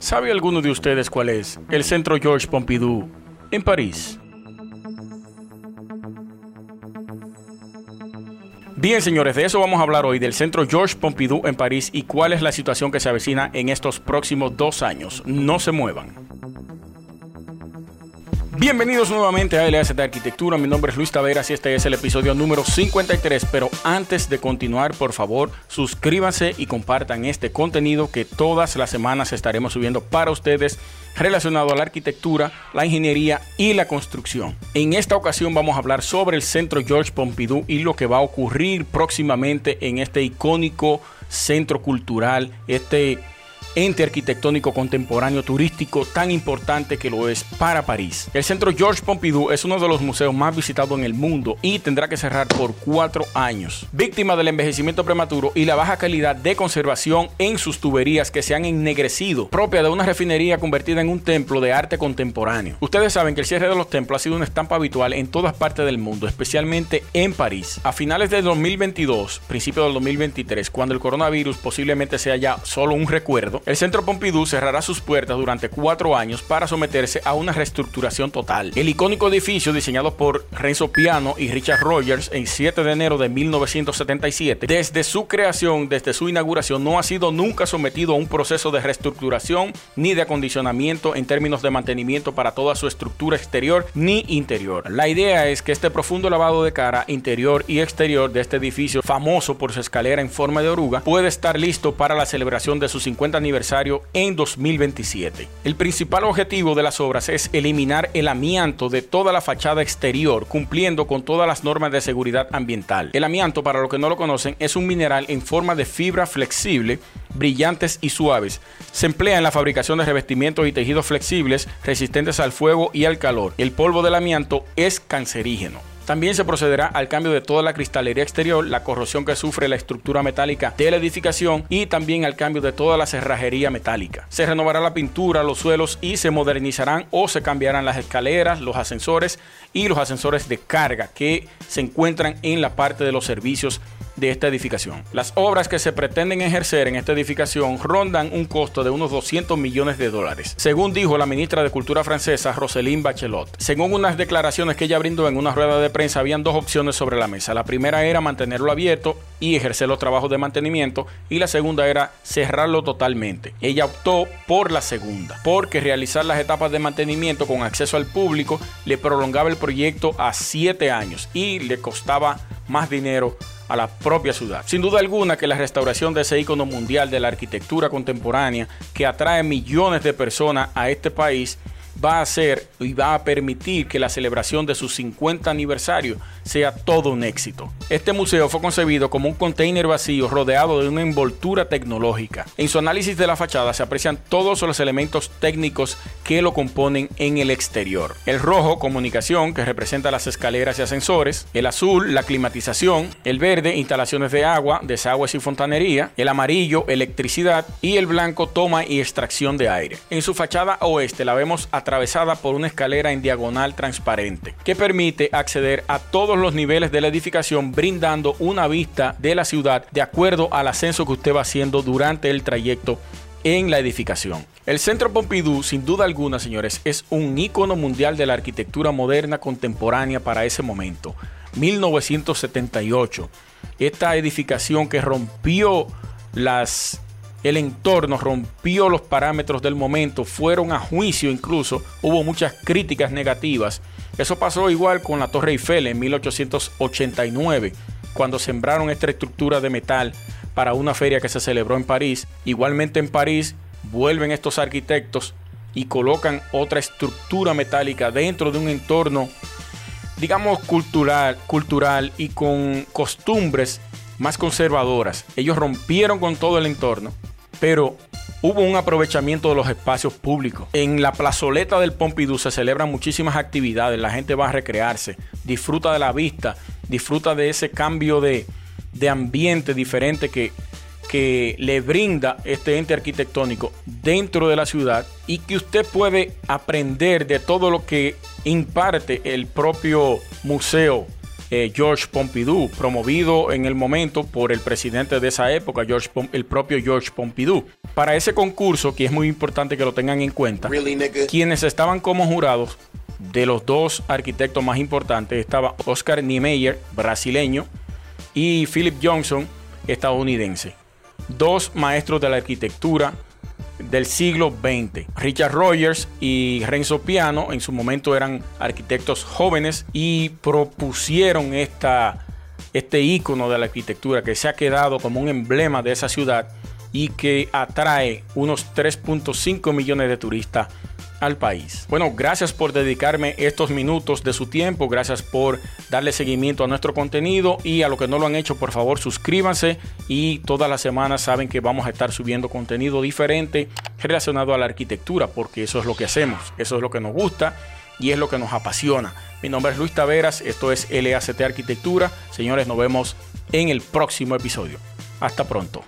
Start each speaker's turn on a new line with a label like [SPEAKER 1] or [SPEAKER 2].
[SPEAKER 1] ¿Sabe alguno de ustedes cuál es el Centro Georges Pompidou en París? Bien, señores, de eso vamos a hablar hoy, del Centro Georges Pompidou en París y cuál es la situación que se avecina en estos próximos dos años. No se muevan. Bienvenidos nuevamente a LS de Arquitectura. Mi nombre es Luis Taveras y este es el episodio número 53. Pero antes de continuar, por favor, suscríbanse y compartan este contenido que todas las semanas estaremos subiendo para ustedes relacionado a la arquitectura, la ingeniería y la construcción. En esta ocasión vamos a hablar sobre el Centro Georges Pompidou y lo que va a ocurrir próximamente en este icónico centro cultural, este ente arquitectónico contemporáneo turístico tan importante que lo es para París. El Centro Georges Pompidou es uno de los museos más visitados en el mundo y tendrá que cerrar por cuatro años, víctima del envejecimiento prematuro y la baja calidad de conservación en sus tuberías que se han ennegrecido, propia de una refinería convertida en un templo de arte contemporáneo. Ustedes saben que el cierre de los templos ha sido una estampa habitual en todas partes del mundo, especialmente en París. A finales del 2022, principio del 2023, cuando el coronavirus posiblemente sea ya solo un recuerdo, el Centro Pompidou cerrará sus puertas durante cuatro años para someterse a una reestructuración total. El icónico edificio diseñado por Renzo Piano y Richard Rogers en 7 de enero de 1977, desde su creación, desde su inauguración, no ha sido nunca sometido a un proceso de reestructuración ni de acondicionamiento en términos de mantenimiento para toda su estructura exterior ni interior. La idea es que este profundo lavado de cara interior y exterior de este edificio, famoso por su escalera en forma de oruga, puede estar listo para la celebración de su 50 aniversario en 2027. El principal objetivo de las obras es eliminar el amianto de toda la fachada exterior, cumpliendo con todas las normas de seguridad ambiental. El amianto, para los que no lo conocen, es un mineral en forma de fibra flexible, brillantes y suaves. Se emplea en la fabricación de revestimientos y tejidos flexibles resistentes al fuego y al calor. El polvo del amianto es cancerígeno. También se procederá al cambio de toda la cristalería exterior, la corrosión que sufre la estructura metálica de la edificación y también al cambio de toda la cerrajería metálica. Se renovará la pintura, los suelos y se modernizarán o se cambiarán las escaleras, los ascensores y los ascensores de carga que se encuentran en la parte de los servicios de esta edificación. Las obras que se pretenden ejercer en esta edificación rondan un costo de unos 200 millones de dólares, según dijo la ministra de Cultura francesa Roselyne Bachelot. Según unas declaraciones que ella brindó en una rueda de prensa, habían dos opciones sobre la mesa. La primera era mantenerlo abierto y ejercer los trabajos de mantenimiento y la segunda era cerrarlo totalmente. Ella optó por la segunda, porque realizar las etapas de mantenimiento con acceso al público le prolongaba el proyecto a siete años y le costaba más dinero a la propia ciudad. Sin duda alguna que la restauración de ese icono mundial de la arquitectura contemporánea que atrae millones de personas a este país va a ser y va a permitir que la celebración de su 50 aniversario sea todo un éxito. Este museo fue concebido como un container vacío rodeado de una envoltura tecnológica. En su análisis de la fachada se aprecian todos los elementos técnicos que lo componen en el exterior. El rojo, comunicación, que representa las escaleras y ascensores. El azul, la climatización. El verde, instalaciones de agua, desagües y fontanería. El amarillo, electricidad. Y el blanco, toma y extracción de aire. En su fachada oeste la vemos atravesada por una escalera en diagonal transparente que permite acceder a todos los niveles de la edificación brindando una vista de la ciudad de acuerdo al ascenso que usted va haciendo durante el trayecto en la edificación. El Centro Pompidou, sin duda alguna, señores, es un ícono mundial de la arquitectura moderna contemporánea para ese momento. 1978. Esta edificación que rompió las el entorno rompió los parámetros del momento, fueron a juicio incluso, hubo muchas críticas negativas. Eso pasó igual con la Torre Eiffel en 1889, cuando sembraron esta estructura de metal para una feria que se celebró en París. Igualmente en París vuelven estos arquitectos y colocan otra estructura metálica dentro de un entorno, digamos, cultural, cultural y con costumbres más conservadoras. Ellos rompieron con todo el entorno pero hubo un aprovechamiento de los espacios públicos. En la plazoleta del Pompidou se celebran muchísimas actividades, la gente va a recrearse, disfruta de la vista, disfruta de ese cambio de, ambiente diferente que, que le brinda este ente arquitectónico dentro de la ciudad y que usted puede aprender de todo lo que imparte el propio museo eh, George Pompidou, promovido en el momento por el presidente de esa época, George el propio George Pompidou. Para ese concurso, que es muy importante que lo tengan en cuenta, quienes estaban como jurados de los dos arquitectos más importantes estaba Oscar Niemeyer, brasileño, y Philip Johnson, estadounidense. Dos maestros de la arquitectura del siglo XX. Richard Rogers y Renzo Piano en su momento eran arquitectos jóvenes y propusieron esta, este icono de la arquitectura que se ha quedado como un emblema de esa ciudad y que atrae unos 3.5 millones de turistas al país. Bueno, gracias por dedicarme estos minutos de su tiempo, gracias por darle seguimiento a nuestro contenido y a lo que no lo han hecho, por favor suscríbanse y todas las semanas saben que vamos a estar subiendo contenido diferente relacionado a la arquitectura, porque eso es lo que hacemos, eso es lo que nos gusta y es lo que nos apasiona. Mi nombre es Luis Taveras, esto es LACT Arquitectura. Señores, nos vemos en el próximo episodio. Hasta pronto.